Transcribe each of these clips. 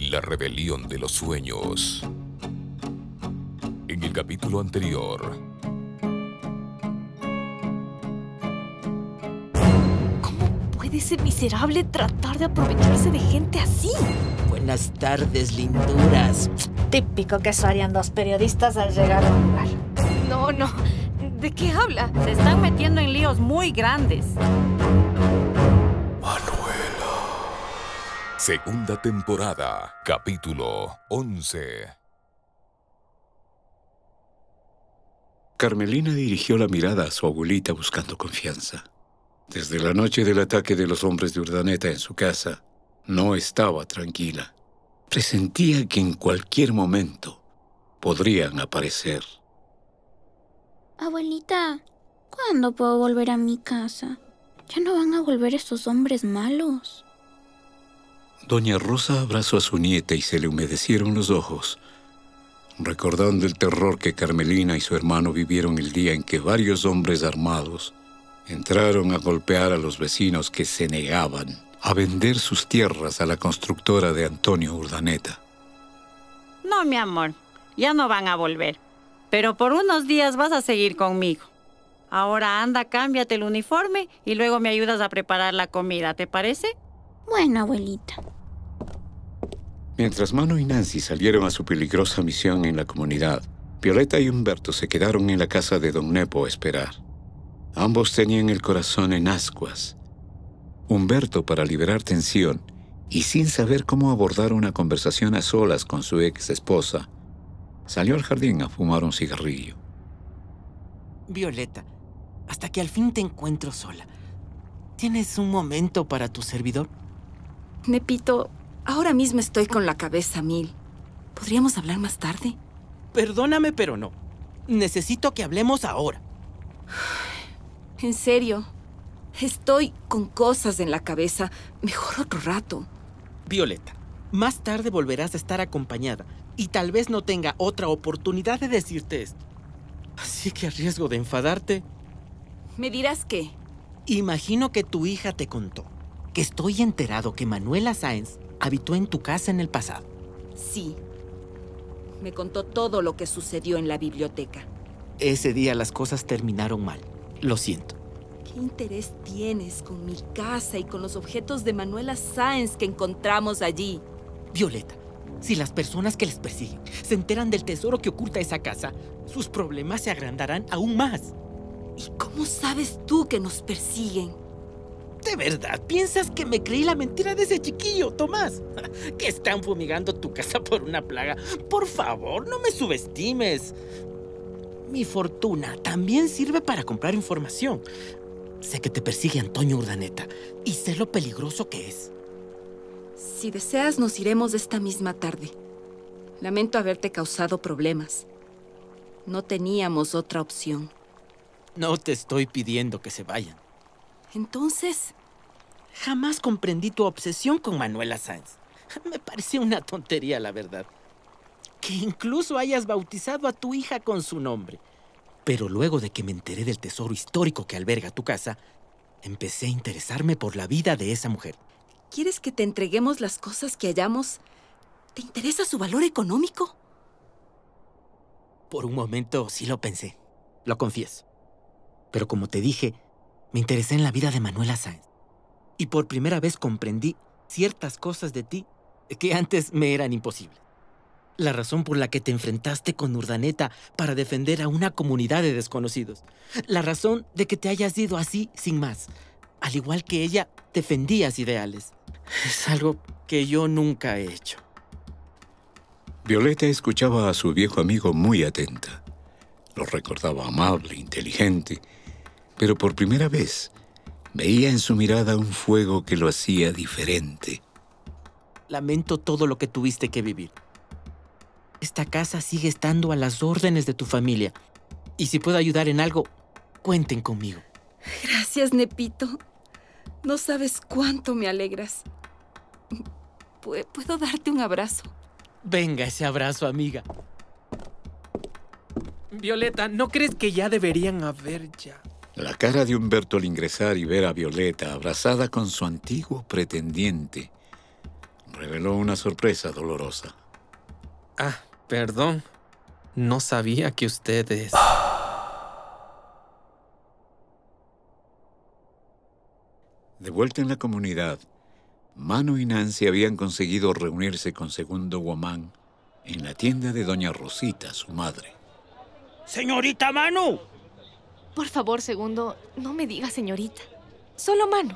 La rebelión de los sueños. En el capítulo anterior. ¿Cómo puede ese miserable tratar de aprovecharse de gente así? Buenas tardes, linduras. Típico que eso harían dos periodistas al llegar a un lugar. No, no. ¿De qué habla? Se están metiendo en líos muy grandes. Segunda temporada, capítulo 11. Carmelina dirigió la mirada a su abuelita buscando confianza. Desde la noche del ataque de los hombres de Urdaneta en su casa, no estaba tranquila. Presentía que en cualquier momento podrían aparecer. Abuelita, ¿cuándo puedo volver a mi casa? Ya no van a volver esos hombres malos. Doña Rosa abrazó a su nieta y se le humedecieron los ojos, recordando el terror que Carmelina y su hermano vivieron el día en que varios hombres armados entraron a golpear a los vecinos que se negaban a vender sus tierras a la constructora de Antonio Urdaneta. No, mi amor, ya no van a volver. Pero por unos días vas a seguir conmigo. Ahora anda, cámbiate el uniforme y luego me ayudas a preparar la comida, ¿te parece? Bueno, abuelita. Mientras Mano y Nancy salieron a su peligrosa misión en la comunidad, Violeta y Humberto se quedaron en la casa de Don Nepo a esperar. Ambos tenían el corazón en ascuas. Humberto, para liberar tensión y sin saber cómo abordar una conversación a solas con su ex esposa, salió al jardín a fumar un cigarrillo. Violeta, hasta que al fin te encuentro sola. ¿Tienes un momento para tu servidor? Nepito, ahora mismo estoy con la cabeza mil. ¿Podríamos hablar más tarde? Perdóname, pero no. Necesito que hablemos ahora. En serio, estoy con cosas en la cabeza. Mejor otro rato. Violeta, más tarde volverás a estar acompañada y tal vez no tenga otra oportunidad de decirte esto. Así que a riesgo de enfadarte, ¿Me dirás qué? imagino que tu hija te contó que estoy enterado que Manuela Sáenz habitó en tu casa en el pasado. Sí. Me contó todo lo que sucedió en la biblioteca. Ese día las cosas terminaron mal. Lo siento. ¿Qué interés tienes con mi casa y con los objetos de Manuela Sáenz que encontramos allí? Violeta, si las personas que les persiguen se enteran del tesoro que oculta esa casa, sus problemas se agrandarán aún más. ¿Y cómo sabes tú que nos persiguen? ¿De verdad piensas que me creí la mentira de ese chiquillo, Tomás? Que están fumigando tu casa por una plaga. Por favor, no me subestimes. Mi fortuna también sirve para comprar información. Sé que te persigue Antonio Urdaneta y sé lo peligroso que es. Si deseas, nos iremos esta misma tarde. Lamento haberte causado problemas. No teníamos otra opción. No te estoy pidiendo que se vayan. Entonces, Jamás comprendí tu obsesión con Manuela Sáenz. Me pareció una tontería, la verdad. Que incluso hayas bautizado a tu hija con su nombre. Pero luego de que me enteré del tesoro histórico que alberga tu casa, empecé a interesarme por la vida de esa mujer. ¿quieres que te entreguemos las cosas que hallamos? ¿Te interesa su valor económico? Por un momento sí lo pensé, lo confieso. Pero como te dije, me interesé en la vida de Manuela Sáenz. Y por primera vez comprendí ciertas cosas de ti que antes me eran imposibles. La razón por la que te enfrentaste con Urdaneta para defender a una comunidad de desconocidos. La razón de que te hayas ido así sin más. Al igual que ella, defendías ideales. Es algo que yo nunca he hecho. Violeta escuchaba a su viejo amigo muy atenta. Lo recordaba amable, inteligente, pero por primera vez veía en su mirada un fuego que lo hacía diferente. lamento todo lo que tuviste que vivir. Esta casa sigue estando a las órdenes de tu familia. Y si puedo ayudar en algo, cuenten conmigo. Gracias, Nepito. No sabes cuánto me alegras. ¿Puedo darte un abrazo? Venga ese abrazo, amiga. Violeta, ¿no crees que ya deberían haber ya? La cara de Humberto al ingresar y ver a Violeta abrazada con su antiguo pretendiente reveló una sorpresa dolorosa. Ah, perdón. No sabía que ustedes... De vuelta en la comunidad, Mano y Nancy habían conseguido reunirse con Segundo Guamán en la tienda de Doña Rosita, su madre. ¡Señorita Manu! Por favor, Segundo, no me diga señorita. Solo Manu.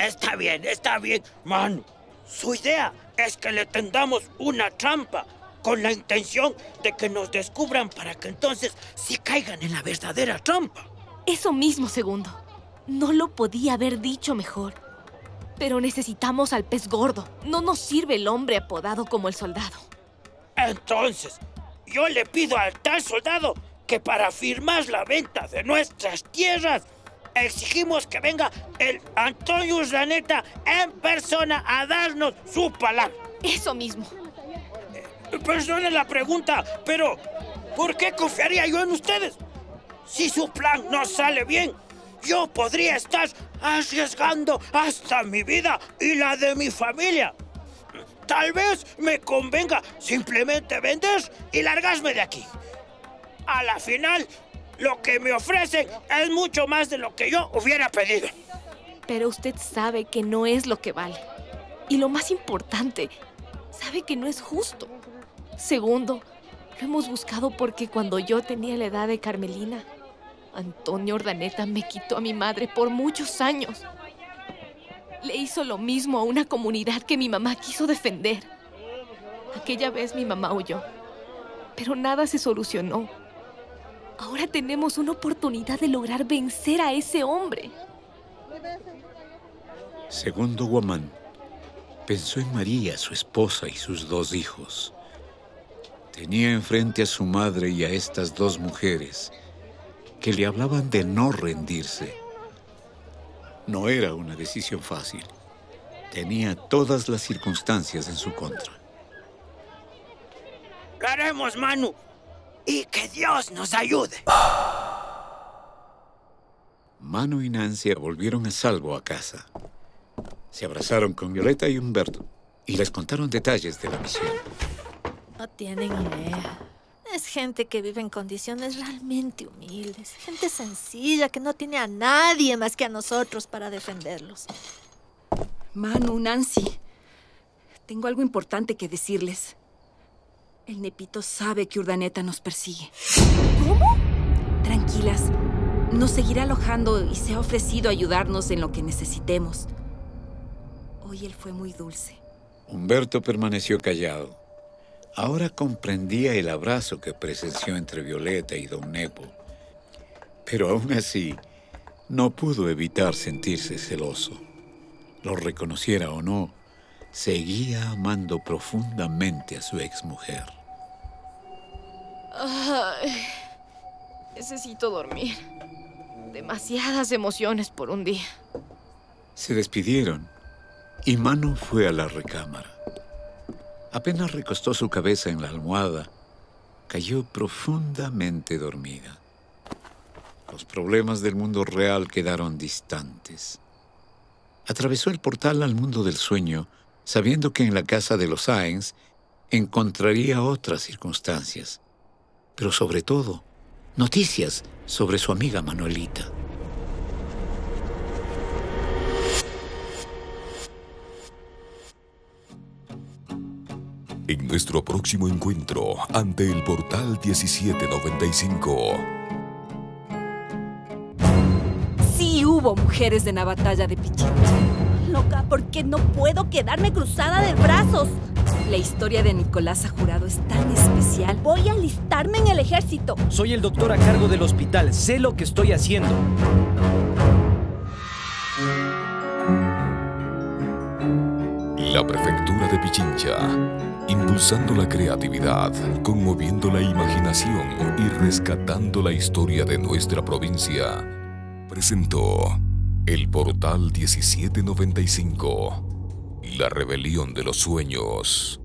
Está bien, está bien, Manu. Su idea es que le tendamos una trampa con la intención de que nos descubran para que entonces sí caigan en la verdadera trampa. Eso mismo, Segundo. No lo podía haber dicho mejor. Pero necesitamos al pez gordo. No nos sirve el hombre apodado como el soldado. Entonces, yo le pido al tal soldado que para firmar la venta de nuestras tierras, exigimos que venga el Antonio Urdaneta en persona a darnos su palabra. Eso mismo. Eh, perdone la pregunta, pero ¿por qué confiaría yo en ustedes? Si su plan no sale bien, yo podría estar arriesgando hasta mi vida y la de mi familia. Tal vez me convenga simplemente vender y largarme de aquí. A la final, lo que me ofrecen es mucho más de lo que yo hubiera pedido. Pero usted sabe que no es lo que vale. Y lo más importante, sabe que no es justo. Segundo, lo hemos buscado porque cuando yo tenía la edad de Carmelina, Antonio Ordaneta me quitó a mi madre por muchos años. Le hizo lo mismo a una comunidad que mi mamá quiso defender. Aquella vez mi mamá huyó, pero nada se solucionó. Ahora tenemos una oportunidad de lograr vencer a ese hombre. Segundo Guamán, pensó en María, su esposa y sus dos hijos. Tenía enfrente a su madre y a estas dos mujeres que le hablaban de no rendirse. No era una decisión fácil. Tenía todas las circunstancias en su contra. Lo haremos, Manu. Y que Dios nos ayude. Manu y Nancy volvieron a salvo a casa. Se abrazaron con Violeta y Humberto y les contaron detalles de la misión. No tienen idea. Es gente que vive en condiciones realmente humildes, gente sencilla que no tiene a nadie más que a nosotros para defenderlos. Manu, Nancy, tengo algo importante que decirles. El Nepito sabe que Urdaneta nos persigue. ¿Cómo? Tranquilas, nos seguirá alojando y se ha ofrecido a ayudarnos en lo que necesitemos. Hoy él fue muy dulce. Humberto permaneció callado. Ahora comprendía el abrazo que presenció entre Violeta y don Nepo. Pero aún así, no pudo evitar sentirse celoso. Lo reconociera o no, seguía amando profundamente a su exmujer. Ay, necesito dormir. Demasiadas emociones por un día. Se despidieron y Mano fue a la recámara. Apenas recostó su cabeza en la almohada, cayó profundamente dormida. Los problemas del mundo real quedaron distantes. Atravesó el portal al mundo del sueño, sabiendo que en la casa de los Sáenz encontraría otras circunstancias, pero sobre todo, noticias sobre su amiga Manuelita. En nuestro próximo encuentro ante el portal 1795. Sí hubo mujeres en la batalla de Pichincha. Loca, porque no puedo quedarme cruzada de brazos. La historia de Nicolás Jurado es tan especial. Voy a alistarme en el ejército. Soy el doctor a cargo del hospital. Sé lo que estoy haciendo. La Prefectura de Pichincha, impulsando la creatividad, conmoviendo la imaginación y rescatando la historia de nuestra provincia, presentó El Portal 1795, La Rebelión de los Sueños.